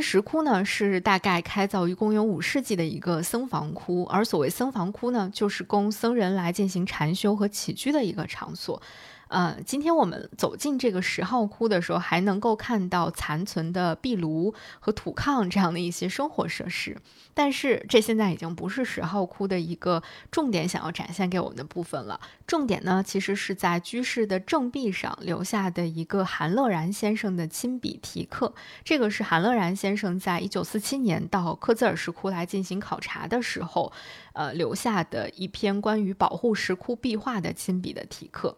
石窟呢，是大概开凿于公元五世纪的一个僧房窟，而所谓僧房窟呢，就是供僧人来进行禅修和起居的一个场所。呃，今天我们走进这个十号窟的时候，还能够看到残存的壁炉和土炕这样的一些生活设施。但是这现在已经不是十号窟的一个重点想要展现给我们的部分了。重点呢，其实是在居室的正壁上留下的一个韩乐然先生的亲笔题刻。这个是韩乐然先生在一九四七年到克孜尔石窟来进行考察的时候，呃，留下的一篇关于保护石窟壁画的亲笔的题刻。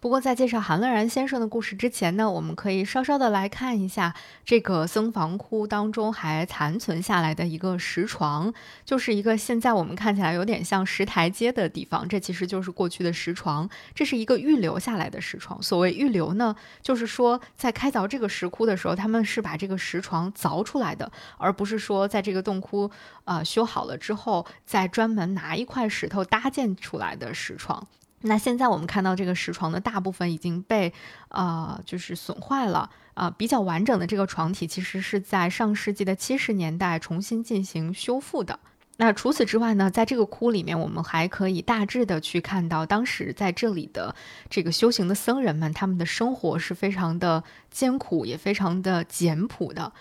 不过，在介绍韩乐然先生的故事之前呢，我们可以稍稍的来看一下这个僧房窟当中还残存下来的一个石床，就是一个现在我们看起来有点像石台阶的地方，这其实就是过去的石床。这是一个预留下来的石床。所谓预留呢，就是说在开凿这个石窟的时候，他们是把这个石床凿出来的，而不是说在这个洞窟啊修好了之后再专门拿一块石头搭建出来的石床。那现在我们看到这个石床的大部分已经被，呃，就是损坏了，啊，比较完整的这个床体其实是在上世纪的七十年代重新进行修复的。那除此之外呢，在这个窟里面，我们还可以大致的去看到当时在这里的这个修行的僧人们，他们的生活是非常的艰苦，也非常的简朴的。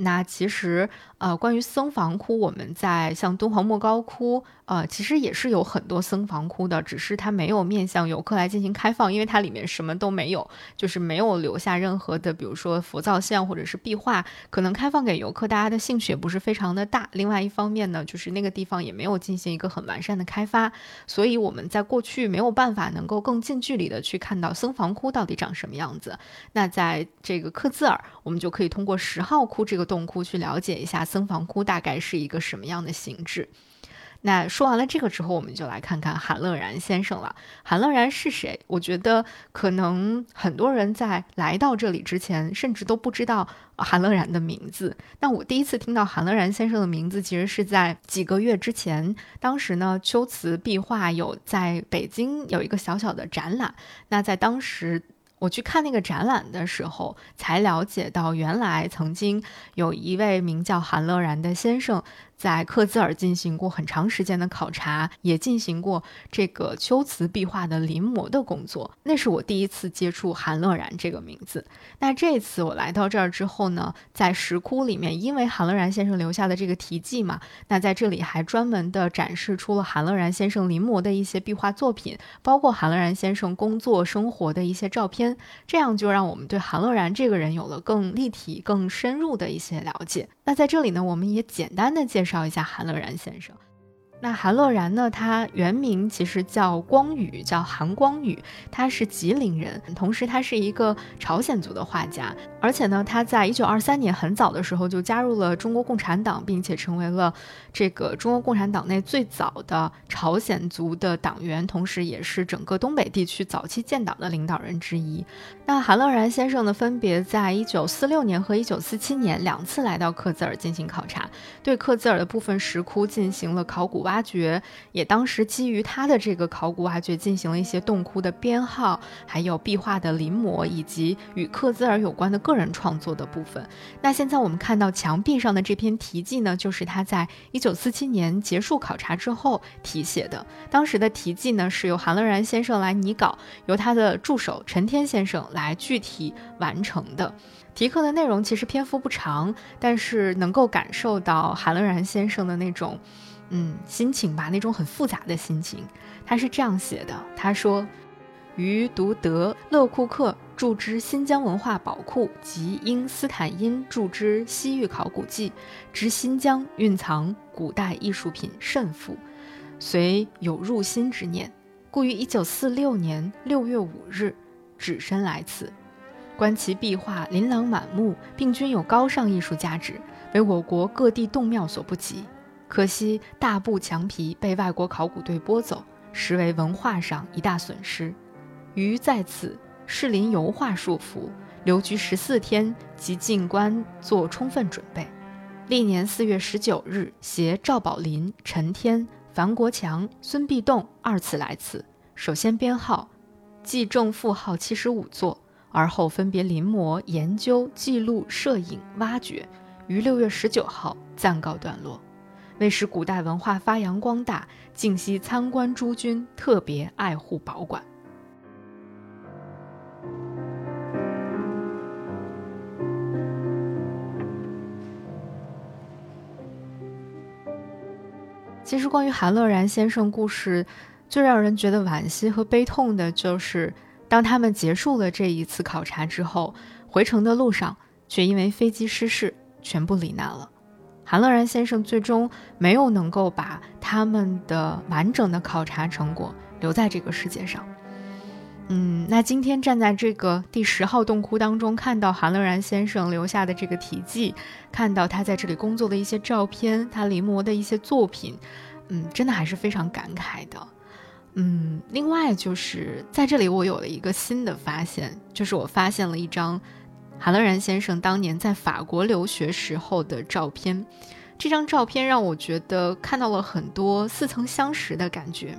那其实，呃，关于僧房窟，我们在像敦煌莫高窟，呃，其实也是有很多僧房窟的，只是它没有面向游客来进行开放，因为它里面什么都没有，就是没有留下任何的，比如说佛造像或者是壁画，可能开放给游客，大家的兴趣也不是非常的大。另外一方面呢，就是那个地方也没有进行一个很完善的开发，所以我们在过去没有办法能够更近距离的去看到僧房窟到底长什么样子。那在这个克孜尔，我们就可以通过十号窟这个。洞窟去了解一下僧房窟大概是一个什么样的形制。那说完了这个之后，我们就来看看韩乐然先生了。韩乐然是谁？我觉得可能很多人在来到这里之前，甚至都不知道韩乐然的名字。那我第一次听到韩乐然先生的名字，其实是在几个月之前。当时呢，秋瓷壁画有在北京有一个小小的展览。那在当时。我去看那个展览的时候，才了解到，原来曾经有一位名叫韩乐然的先生。在克孜尔进行过很长时间的考察，也进行过这个秋瓷壁画的临摹的工作。那是我第一次接触韩乐然这个名字。那这次我来到这儿之后呢，在石窟里面，因为韩乐然先生留下的这个题记嘛，那在这里还专门的展示出了韩乐然先生临摹的一些壁画作品，包括韩乐然先生工作生活的一些照片。这样就让我们对韩乐然这个人有了更立体、更深入的一些了解。那在这里呢，我们也简单的介绍绍一下韩乐然先生。那韩乐然呢？他原名其实叫光宇，叫韩光宇，他是吉林人，同时他是一个朝鲜族的画家，而且呢，他在一九二三年很早的时候就加入了中国共产党，并且成为了这个中国共产党内最早的朝鲜族的党员，同时也是整个东北地区早期建党的领导人之一。那韩乐然先生呢，分别在一九四六年和一九四七年两次来到克孜尔进行考察，对克孜尔的部分石窟进行了考古。挖掘也当时基于他的这个考古挖掘进行了一些洞窟的编号，还有壁画的临摹，以及与克孜尔有关的个人创作的部分。那现在我们看到墙壁上的这篇题记呢，就是他在一九四七年结束考察之后题写的。当时的题记呢是由韩乐然先生来拟稿，由他的助手陈天先生来具体完成的。题刻的内容其实篇幅不长，但是能够感受到韩乐然先生的那种。嗯，心情吧，那种很复杂的心情。他是这样写的：他说，于读得勒库克著之新疆文化宝库及因斯坦因著之西域考古记，知新疆蕴藏古代艺术品甚富，遂有入心之念，故于一九四六年六月五日，只身来此，观其壁画琳琅满目，并均有高尚艺术价值，为我国各地洞庙所不及。可惜大部墙皮被外国考古队拨走，实为文化上一大损失。于在此士林油画束缚，留居十四天，即进关做充分准备。历年四月十九日，携赵宝林、陈天、樊国强、孙必栋二次来此，首先编号，记正负号七十五座，而后分别临摹、研究、记录、摄影、挖掘。于六月十九号暂告段落。为使古代文化发扬光大，敬惜参观诸君特别爱护保管。其实，关于韩乐然先生故事，最让人觉得惋惜和悲痛的，就是当他们结束了这一次考察之后，回程的路上却因为飞机失事，全部罹难了。韩乐然先生最终没有能够把他们的完整的考察成果留在这个世界上。嗯，那今天站在这个第十号洞窟当中，看到韩乐然先生留下的这个题记，看到他在这里工作的一些照片，他临摹的一些作品，嗯，真的还是非常感慨的。嗯，另外就是在这里我有了一个新的发现，就是我发现了一张。韩乐然先生当年在法国留学时候的照片，这张照片让我觉得看到了很多似曾相识的感觉。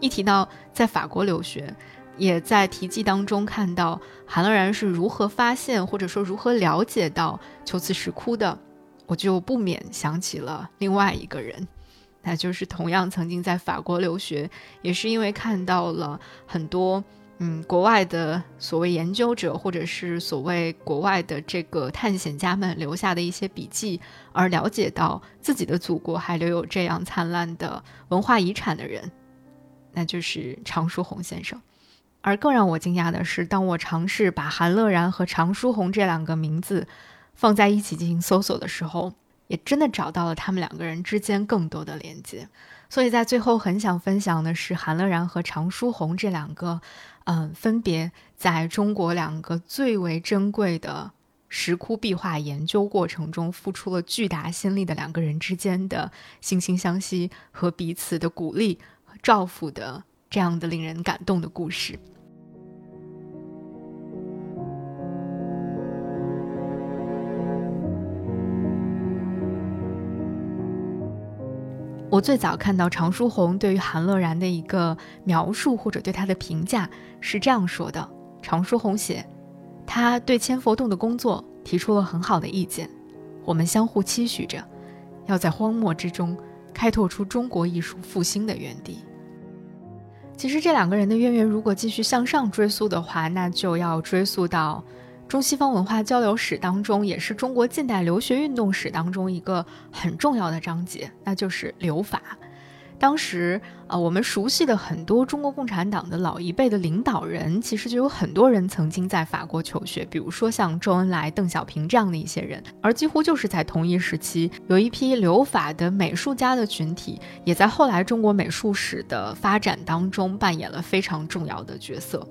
一提到在法国留学，也在题记当中看到韩乐然是如何发现或者说如何了解到秋瓷石窟的，我就不免想起了另外一个人，那就是同样曾经在法国留学，也是因为看到了很多。嗯，国外的所谓研究者，或者是所谓国外的这个探险家们留下的一些笔记，而了解到自己的祖国还留有这样灿烂的文化遗产的人，那就是常书鸿先生。而更让我惊讶的是，当我尝试把韩乐然和常书鸿这两个名字放在一起进行搜索的时候，也真的找到了他们两个人之间更多的连接。所以在最后，很想分享的是韩乐然和常书鸿这两个。嗯，分别在中国两个最为珍贵的石窟壁画研究过程中付出了巨大心力的两个人之间的惺惺相惜和彼此的鼓励和照拂的这样的令人感动的故事。我最早看到常书鸿对于韩乐然的一个描述或者对他的评价是这样说的：常书鸿写，他对千佛洞的工作提出了很好的意见，我们相互期许着，要在荒漠之中开拓出中国艺术复兴的园地。其实这两个人的渊源，如果继续向上追溯的话，那就要追溯到。中西方文化交流史当中，也是中国近代留学运动史当中一个很重要的章节，那就是留法。当时，呃，我们熟悉的很多中国共产党的老一辈的领导人，其实就有很多人曾经在法国求学，比如说像周恩来、邓小平这样的一些人。而几乎就是在同一时期，有一批留法的美术家的群体，也在后来中国美术史的发展当中扮演了非常重要的角色。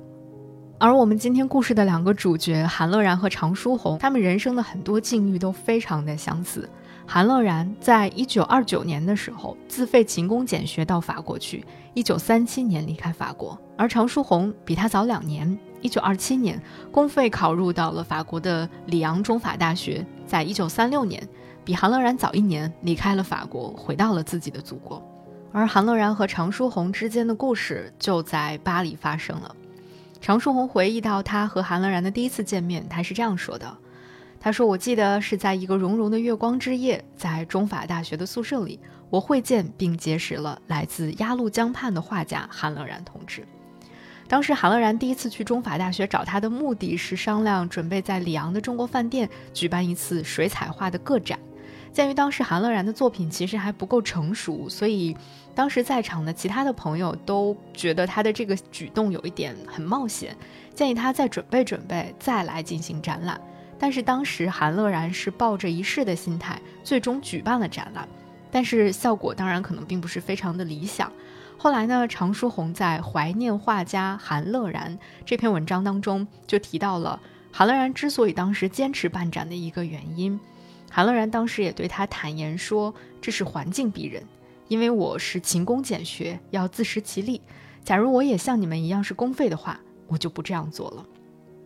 而我们今天故事的两个主角韩乐然和常书鸿，他们人生的很多境遇都非常的相似。韩乐然在一九二九年的时候自费勤工俭学到法国去，一九三七年离开法国；而常书鸿比他早两年，一九二七年公费考入到了法国的里昂中法大学，在一九三六年比韩乐然早一年离开了法国，回到了自己的祖国。而韩乐然和常书鸿之间的故事就在巴黎发生了。常书鸿回忆到他和韩乐然的第一次见面，他是这样说的：“他说，我记得是在一个融融的月光之夜，在中法大学的宿舍里，我会见并结识了来自鸭绿江畔的画家韩乐然同志。当时，韩乐然第一次去中法大学找他的目的是商量准备在里昂的中国饭店举办一次水彩画的个展。鉴于当时韩乐然的作品其实还不够成熟，所以。”当时在场的其他的朋友都觉得他的这个举动有一点很冒险，建议他再准备准备，再来进行展览。但是当时韩乐然是抱着一试的心态，最终举办了展览，但是效果当然可能并不是非常的理想。后来呢，常书鸿在《怀念画家韩乐然》这篇文章当中就提到了韩乐然之所以当时坚持办展的一个原因。韩乐然当时也对他坦言说：“这是环境逼人。”因为我是勤工俭学，要自食其力。假如我也像你们一样是公费的话，我就不这样做了。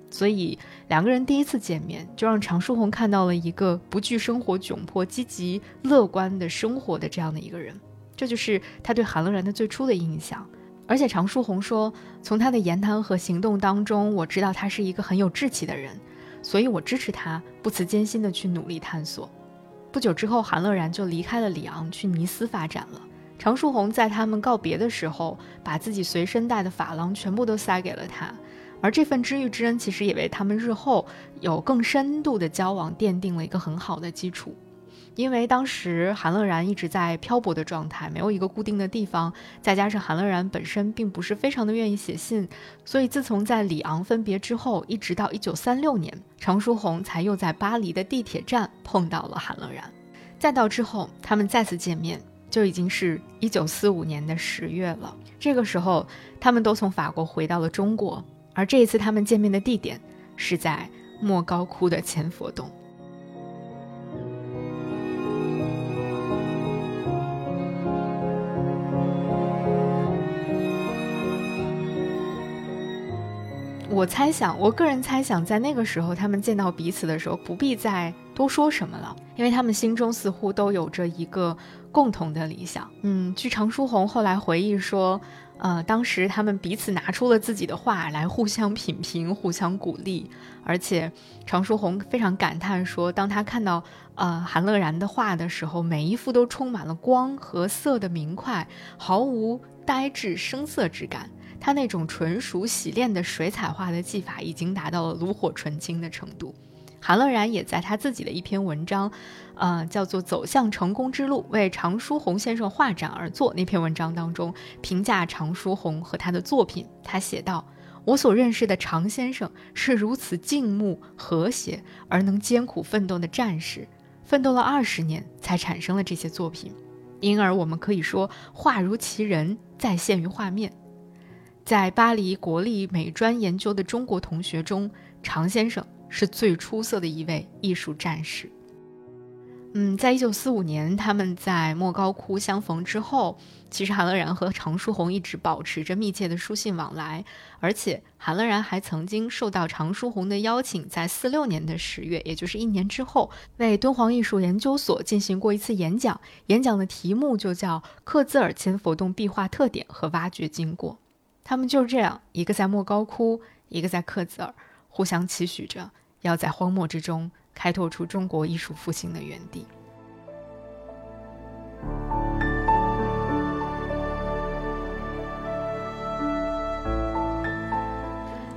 所以两个人第一次见面，就让常书鸿看到了一个不惧生活窘迫、积极乐观的生活的这样的一个人。这就是他对韩乐然的最初的印象。而且常书鸿说，从他的言谈和行动当中，我知道他是一个很有志气的人，所以我支持他不辞艰辛的去努力探索。不久之后，韩乐然就离开了里昂，去尼斯发展了。常书鸿在他们告别的时候，把自己随身带的珐琅全部都塞给了他，而这份知遇之恩，其实也为他们日后有更深度的交往奠定了一个很好的基础。因为当时韩乐然一直在漂泊的状态，没有一个固定的地方，再加上韩乐然本身并不是非常的愿意写信，所以自从在里昂分别之后，一直到一九三六年，常书鸿才又在巴黎的地铁站碰到了韩乐然。再到之后，他们再次见面，就已经是一九四五年的十月了。这个时候，他们都从法国回到了中国，而这一次他们见面的地点是在莫高窟的千佛洞。我猜想，我个人猜想，在那个时候，他们见到彼此的时候，不必再多说什么了，因为他们心中似乎都有着一个共同的理想。嗯，据常书鸿后来回忆说，呃，当时他们彼此拿出了自己的画来互相品评、互相鼓励，而且常书鸿非常感叹说，当他看到呃韩乐然的画的时候，每一幅都充满了光和色的明快，毫无呆滞生涩之感。他那种纯熟洗练的水彩画的技法已经达到了炉火纯青的程度。韩乐然也在他自己的一篇文章，呃，叫做《走向成功之路：为常书鸿先生画展而作》那篇文章当中，评价常书鸿和他的作品。他写道：“我所认识的常先生是如此静穆和谐而能艰苦奋斗的战士，奋斗了二十年才产生了这些作品，因而我们可以说，画如其人，再现于画面。”在巴黎国立美专研究的中国同学中，常先生是最出色的一位艺术战士。嗯，在一九四五年他们在莫高窟相逢之后，其实韩乐然和常书鸿一直保持着密切的书信往来，而且韩乐然还曾经受到常书鸿的邀请，在四六年的十月，也就是一年之后，为敦煌艺术研究所进行过一次演讲，演讲的题目就叫《克孜尔千佛洞壁画特点和挖掘经过》。他们就这样，一个在莫高窟，一个在克孜尔，互相期许着要在荒漠之中开拓出中国艺术复兴的原地。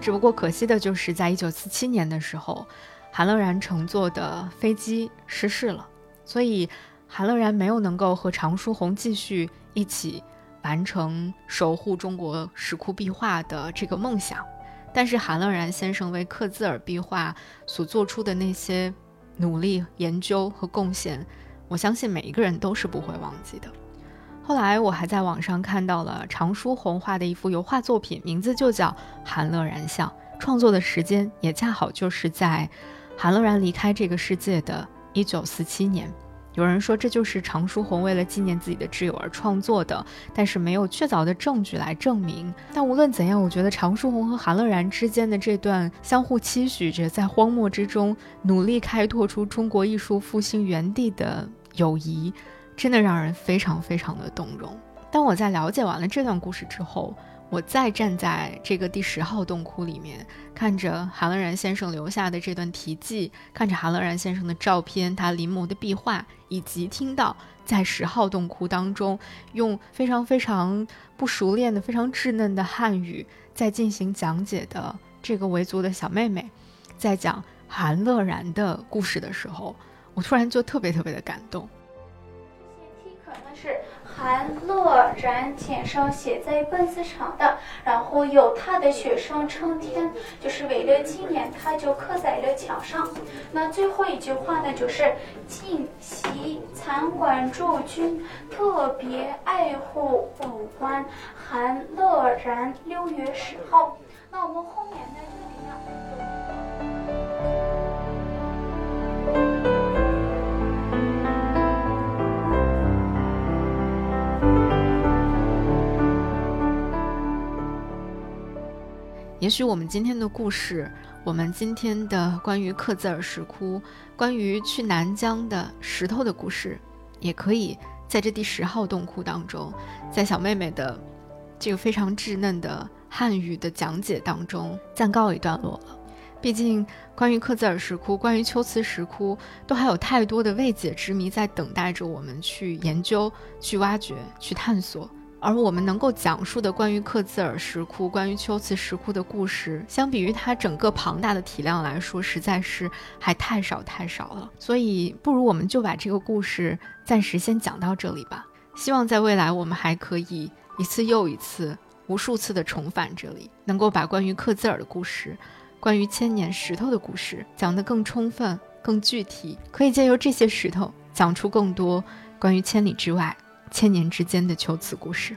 只不过可惜的就是，在一九四七年的时候，韩乐然乘坐的飞机失事了，所以韩乐然没有能够和常书鸿继续一起。完成守护中国石窟壁画的这个梦想，但是韩乐然先生为克孜尔壁画所做出的那些努力、研究和贡献，我相信每一个人都是不会忘记的。后来我还在网上看到了常书鸿画的一幅油画作品，名字就叫《韩乐然像》，创作的时间也恰好就是在韩乐然离开这个世界的一九四七年。有人说这就是常书鸿为了纪念自己的挚友而创作的，但是没有确凿的证据来证明。但无论怎样，我觉得常书鸿和韩乐然之间的这段相互期许着在荒漠之中努力开拓出中国艺术复兴原地的友谊，真的让人非常非常的动容。当我在了解完了这段故事之后，我再站在这个第十号洞窟里面，看着韩乐然先生留下的这段题记，看着韩乐然先生的照片，他临摹的壁画，以及听到在十号洞窟当中用非常非常不熟练的、非常稚嫩的汉语在进行讲解的这个维族的小妹妹，在讲韩乐然的故事的时候，我突然就特别特别的感动。韩乐然简上写在本子上的，然后有他的学生成天就是为了纪念，他就刻在了墙上。那最后一句话呢，就是敬习参观驻军特别爱护武官韩乐然，六月十号。那我们后面呢也许我们今天的故事，我们今天的关于克孜尔石窟、关于去南疆的石头的故事，也可以在这第十号洞窟当中，在小妹妹的这个非常稚嫩的汉语的讲解当中暂告一段落了。毕竟，关于克孜尔石窟，关于龟兹石窟，都还有太多的未解之谜在等待着我们去研究、去挖掘、去探索。而我们能够讲述的关于克孜尔石窟、关于龟兹石窟的故事，相比于它整个庞大的体量来说，实在是还太少太少了。所以，不如我们就把这个故事暂时先讲到这里吧。希望在未来，我们还可以一次又一次、无数次的重返这里，能够把关于克孜尔的故事。关于千年石头的故事讲得更充分、更具体，可以借由这些石头讲出更多关于千里之外、千年之间的求子故事。